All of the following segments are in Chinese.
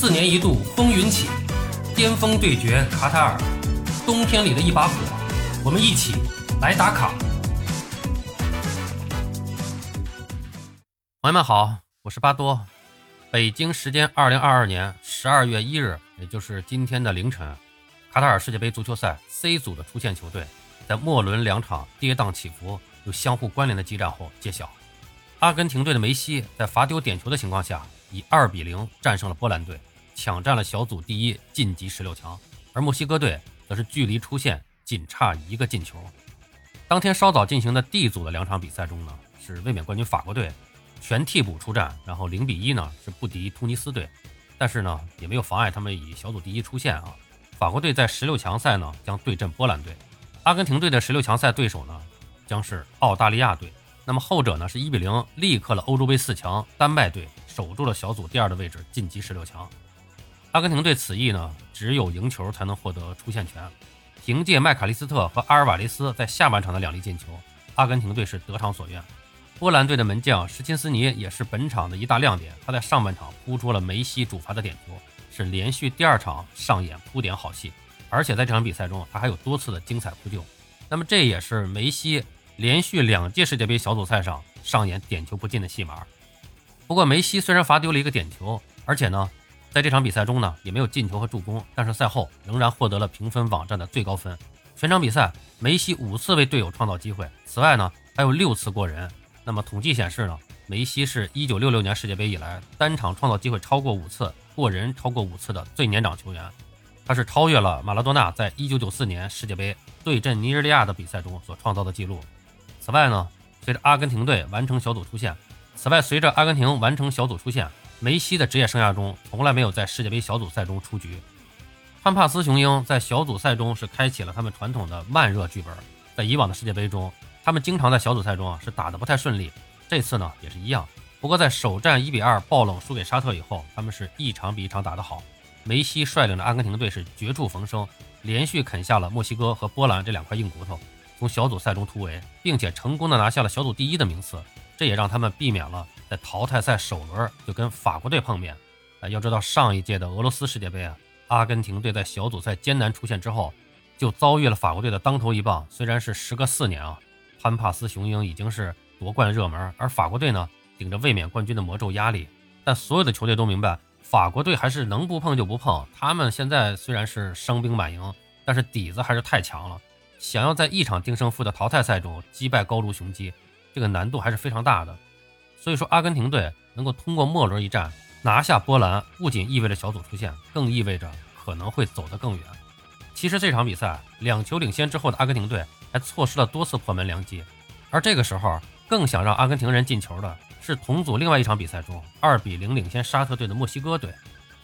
四年一度风云起，巅峰对决卡塔尔，冬天里的一把火，我们一起来打卡。朋友们好，我是巴多。北京时间二零二二年十二月一日，也就是今天的凌晨，卡塔尔世界杯足球赛 C 组的出线球队，在末轮两场跌宕起伏又相互关联的激战后揭晓。阿根廷队的梅西在罚丢点球的情况下，以二比零战胜了波兰队，抢占了小组第一，晋级十六强。而墨西哥队则是距离出线仅差一个进球。当天稍早进行的 D 组的两场比赛中呢，是卫冕冠军法国队全替补出战，然后零比一呢是不敌突尼斯队，但是呢也没有妨碍他们以小组第一出线啊。法国队在十六强赛呢将对阵波兰队，阿根廷队的十六强赛对手呢将是澳大利亚队。那么后者呢是一比零力克了欧洲杯四强丹麦队，守住了小组第二的位置，晋级十六强。阿根廷队此役呢只有赢球才能获得出线权，凭借麦卡利斯特和阿尔瓦雷斯在下半场的两粒进球，阿根廷队是得偿所愿。波兰队的门将什钦斯尼也是本场的一大亮点，他在上半场扑出了梅西主罚的点球，是连续第二场上演扑点好戏，而且在这场比赛中他还有多次的精彩扑救。那么这也是梅西。连续两届世界杯小组赛上上演点球不进的戏码。不过梅西虽然罚丢了一个点球，而且呢，在这场比赛中呢也没有进球和助攻，但是赛后仍然获得了评分网站的最高分。全场比赛梅西五次为队友创造机会，此外呢还有六次过人。那么统计显示呢，梅西是一九六六年世界杯以来单场创造机会超过五次、过人超过五次的最年长球员。他是超越了马拉多纳在一九九四年世界杯对阵尼日利亚的比赛中所创造的记录。此外呢，随着阿根廷队完成小组出线，此外随着阿根廷完成小组出线，梅西的职业生涯中从来没有在世界杯小组赛中出局。潘帕斯雄鹰在小组赛中是开启了他们传统的慢热剧本，在以往的世界杯中，他们经常在小组赛中啊是打得不太顺利，这次呢也是一样。不过在首战一比二爆冷输给沙特以后，他们是一场比一场打得好。梅西率领的阿根廷队是绝处逢生，连续啃下了墨西哥和波兰这两块硬骨头。从小组赛中突围，并且成功的拿下了小组第一的名次，这也让他们避免了在淘汰赛首轮就跟法国队碰面。啊，要知道上一届的俄罗斯世界杯啊，阿根廷队在小组赛艰难出线之后，就遭遇了法国队的当头一棒。虽然是时隔四年啊，潘帕斯雄鹰已经是夺冠热门，而法国队呢，顶着卫冕冠军的魔咒压力，但所有的球队都明白，法国队还是能不碰就不碰。他们现在虽然是伤兵满营，但是底子还是太强了。想要在一场定胜负的淘汰赛中击败高卢雄鸡，这个难度还是非常大的。所以说，阿根廷队能够通过末轮一战拿下波兰，不仅意味着小组出线，更意味着可能会走得更远。其实这场比赛两球领先之后的阿根廷队还错失了多次破门良机，而这个时候更想让阿根廷人进球的是同组另外一场比赛中二比零领先沙特队的墨西哥队。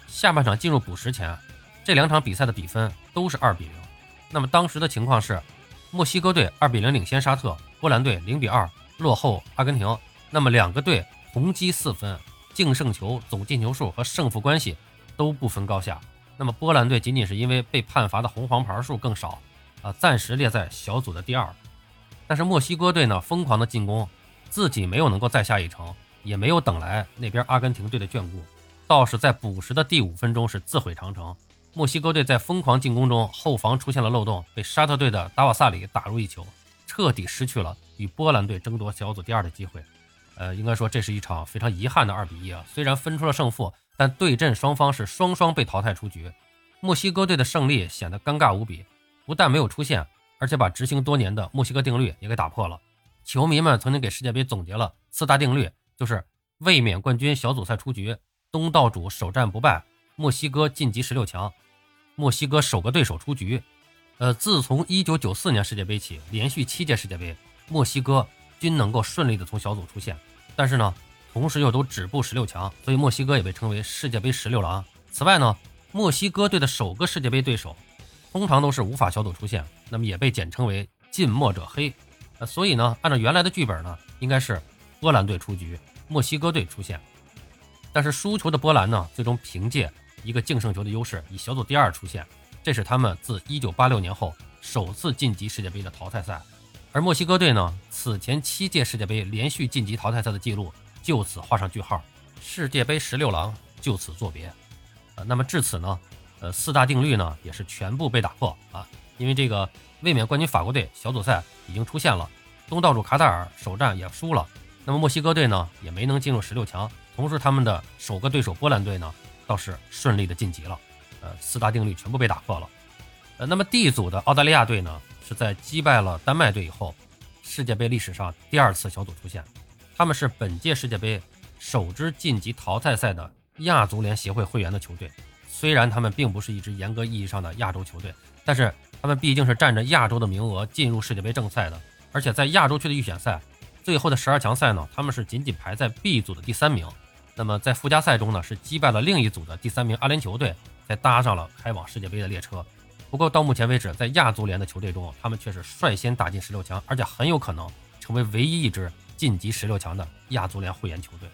下半场进入补时前，这两场比赛的比分都是二比零。那么当时的情况是，墨西哥队二比零领先沙特，波兰队零比二落后阿根廷。那么两个队同积四分，净胜球、总进球数和胜负关系都不分高下。那么波兰队仅仅是因为被判罚的红黄牌数更少，啊，暂时列在小组的第二。但是墨西哥队呢，疯狂的进攻，自己没有能够再下一城，也没有等来那边阿根廷队的眷顾，倒是在补时的第五分钟是自毁长城。墨西哥队在疯狂进攻中，后防出现了漏洞，被沙特队的达瓦萨里打入一球，彻底失去了与波兰队争夺小组第二的机会。呃，应该说这是一场非常遗憾的二比一啊。虽然分出了胜负，但对阵双方是双双被淘汰出局。墨西哥队的胜利显得尴尬无比，不但没有出现，而且把执行多年的墨西哥定律也给打破了。球迷们曾经给世界杯总结了四大定律，就是卫冕冠军小组赛出局，东道主首战不败，墨西哥晋级十六强。墨西哥首个对手出局，呃，自从1994年世界杯起，连续七届世界杯，墨西哥均能够顺利的从小组出线，但是呢，同时又都止步十六强，所以墨西哥也被称为世界杯十六郎。此外呢，墨西哥队的首个世界杯对手，通常都是无法小组出线，那么也被简称为近墨者黑。呃，所以呢，按照原来的剧本呢，应该是波兰队出局，墨西哥队出线，但是输球的波兰呢，最终凭借。一个净胜球的优势，以小组第二出现，这是他们自1986年后首次晋级世界杯的淘汰赛。而墨西哥队呢，此前七届世界杯连续晋级淘汰赛的记录就此画上句号，世界杯十六郎就此作别。呃，那么至此呢，呃，四大定律呢也是全部被打破啊，因为这个卫冕冠军法国队小组赛已经出现了，东道主卡塔尔首战也输了，那么墨西哥队呢也没能进入十六强，同时他们的首个对手波兰队呢倒是顺利的晋级了，呃，四大定律全部被打破了。呃，那么 D 组的澳大利亚队呢是在击败了丹麦队以后，世界杯历史上第二次小组出现，他们是本届世界杯首支晋级淘汰赛的。亚足联协会会员的球队，虽然他们并不是一支严格意义上的亚洲球队，但是他们毕竟是占着亚洲的名额进入世界杯正赛的。而且在亚洲区的预选赛最后的十二强赛呢，他们是仅仅排在 B 组的第三名。那么在附加赛中呢，是击败了另一组的第三名阿联酋队，才搭上了开往世界杯的列车。不过到目前为止，在亚足联的球队中，他们却是率先打进十六强，而且很有可能成为唯一一支晋级十六强的亚足联会员球队。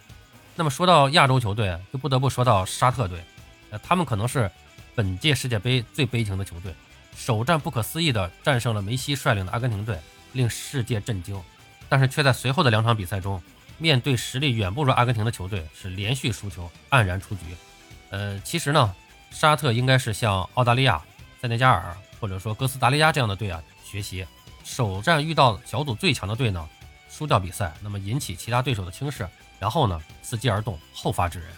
那么说到亚洲球队，就不得不说到沙特队，呃，他们可能是本届世界杯最悲情的球队，首战不可思议地战胜了梅西率领的阿根廷队，令世界震惊，但是却在随后的两场比赛中，面对实力远不如阿根廷的球队，是连续输球，黯然出局。呃，其实呢，沙特应该是向澳大利亚、塞内加尔或者说哥斯达黎加这样的队啊学习，首战遇到小组最强的队呢，输掉比赛，那么引起其他对手的轻视。然后呢，伺机而动，后发制人。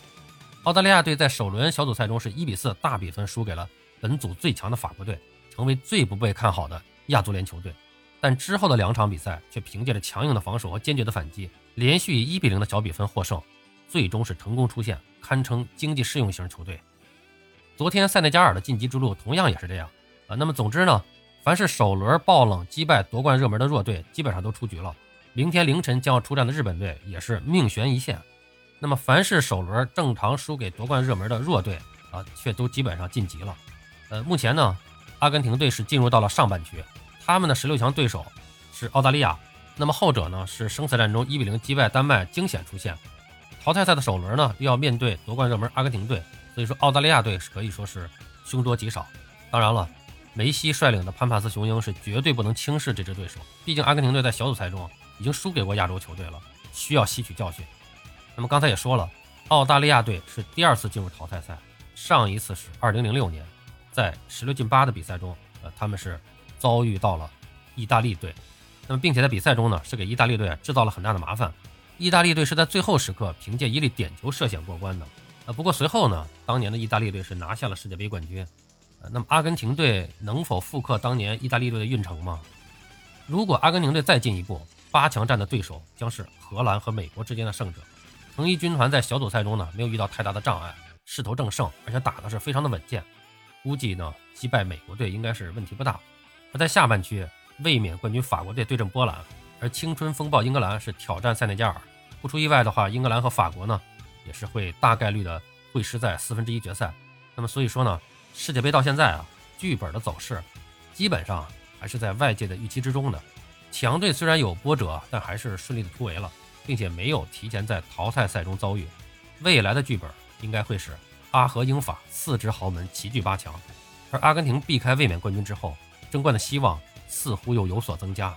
澳大利亚队在首轮小组赛中是一比四大比分输给了本组最强的法国队，成为最不被看好的亚足联球队。但之后的两场比赛却凭借着强硬的防守和坚决的反击，连续以一比零的小比分获胜，最终是成功出线，堪称经济适用型球队。昨天塞内加尔的晋级之路同样也是这样啊。那么总之呢，凡是首轮爆冷击败夺冠热门的弱队，基本上都出局了。明天凌晨将要出战的日本队也是命悬一线。那么，凡是首轮正常输给夺冠热门的弱队啊，却都基本上晋级了。呃，目前呢，阿根廷队是进入到了上半区，他们的十六强对手是澳大利亚。那么后者呢是生死战中一比零击败丹麦，惊险出线。淘汰赛的首轮呢又要面对夺冠热门阿根廷队，所以说澳大利亚队可以说是凶多吉少。当然了，梅西率领的潘帕斯雄鹰是绝对不能轻视这支对手，毕竟阿根廷队在小组赛中。已经输给过亚洲球队了，需要吸取教训。那么刚才也说了，澳大利亚队是第二次进入淘汰赛，上一次是2006年，在十六进八的比赛中，呃，他们是遭遇到了意大利队。那么并且在比赛中呢，是给意大利队制造了很大的麻烦。意大利队是在最后时刻凭借一粒点球涉险过关的。不过随后呢，当年的意大利队是拿下了世界杯冠军。那么阿根廷队能否复刻当年意大利队的运程吗？如果阿根廷队再进一步，八强战的对手将是荷兰和美国之间的胜者。橙衣军团在小组赛中呢，没有遇到太大的障碍，势头正盛，而且打的是非常的稳健。估计呢，击败美国队应该是问题不大。而在下半区，卫冕冠军法国队对阵波兰，而青春风暴英格兰是挑战塞内加尔。不出意外的话，英格兰和法国呢，也是会大概率的会师在四分之一决赛。那么所以说呢，世界杯到现在啊，剧本的走势基本上还是在外界的预期之中的。强队虽然有波折，但还是顺利的突围了，并且没有提前在淘汰赛中遭遇。未来的剧本应该会是阿和英法四支豪门齐聚八强，而阿根廷避开卫冕冠军之后，争冠的希望似乎又有所增加。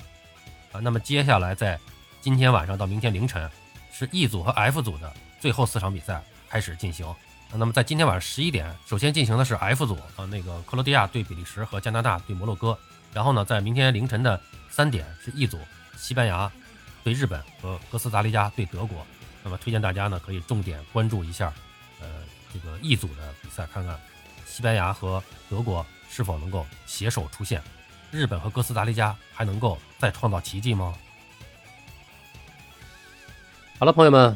啊，那么接下来在今天晚上到明天凌晨，是 E 组和 F 组的最后四场比赛开始进行。那么在今天晚上十一点，首先进行的是 F 组，啊，那个克罗地亚对比利时和加拿大对摩洛哥。然后呢，在明天凌晨的三点是 E 组，西班牙对日本和哥斯达黎加对德国。那么推荐大家呢可以重点关注一下，呃，这个 E 组的比赛，看看西班牙和德国是否能够携手出线，日本和哥斯达黎加还能够再创造奇迹吗？好了，朋友们，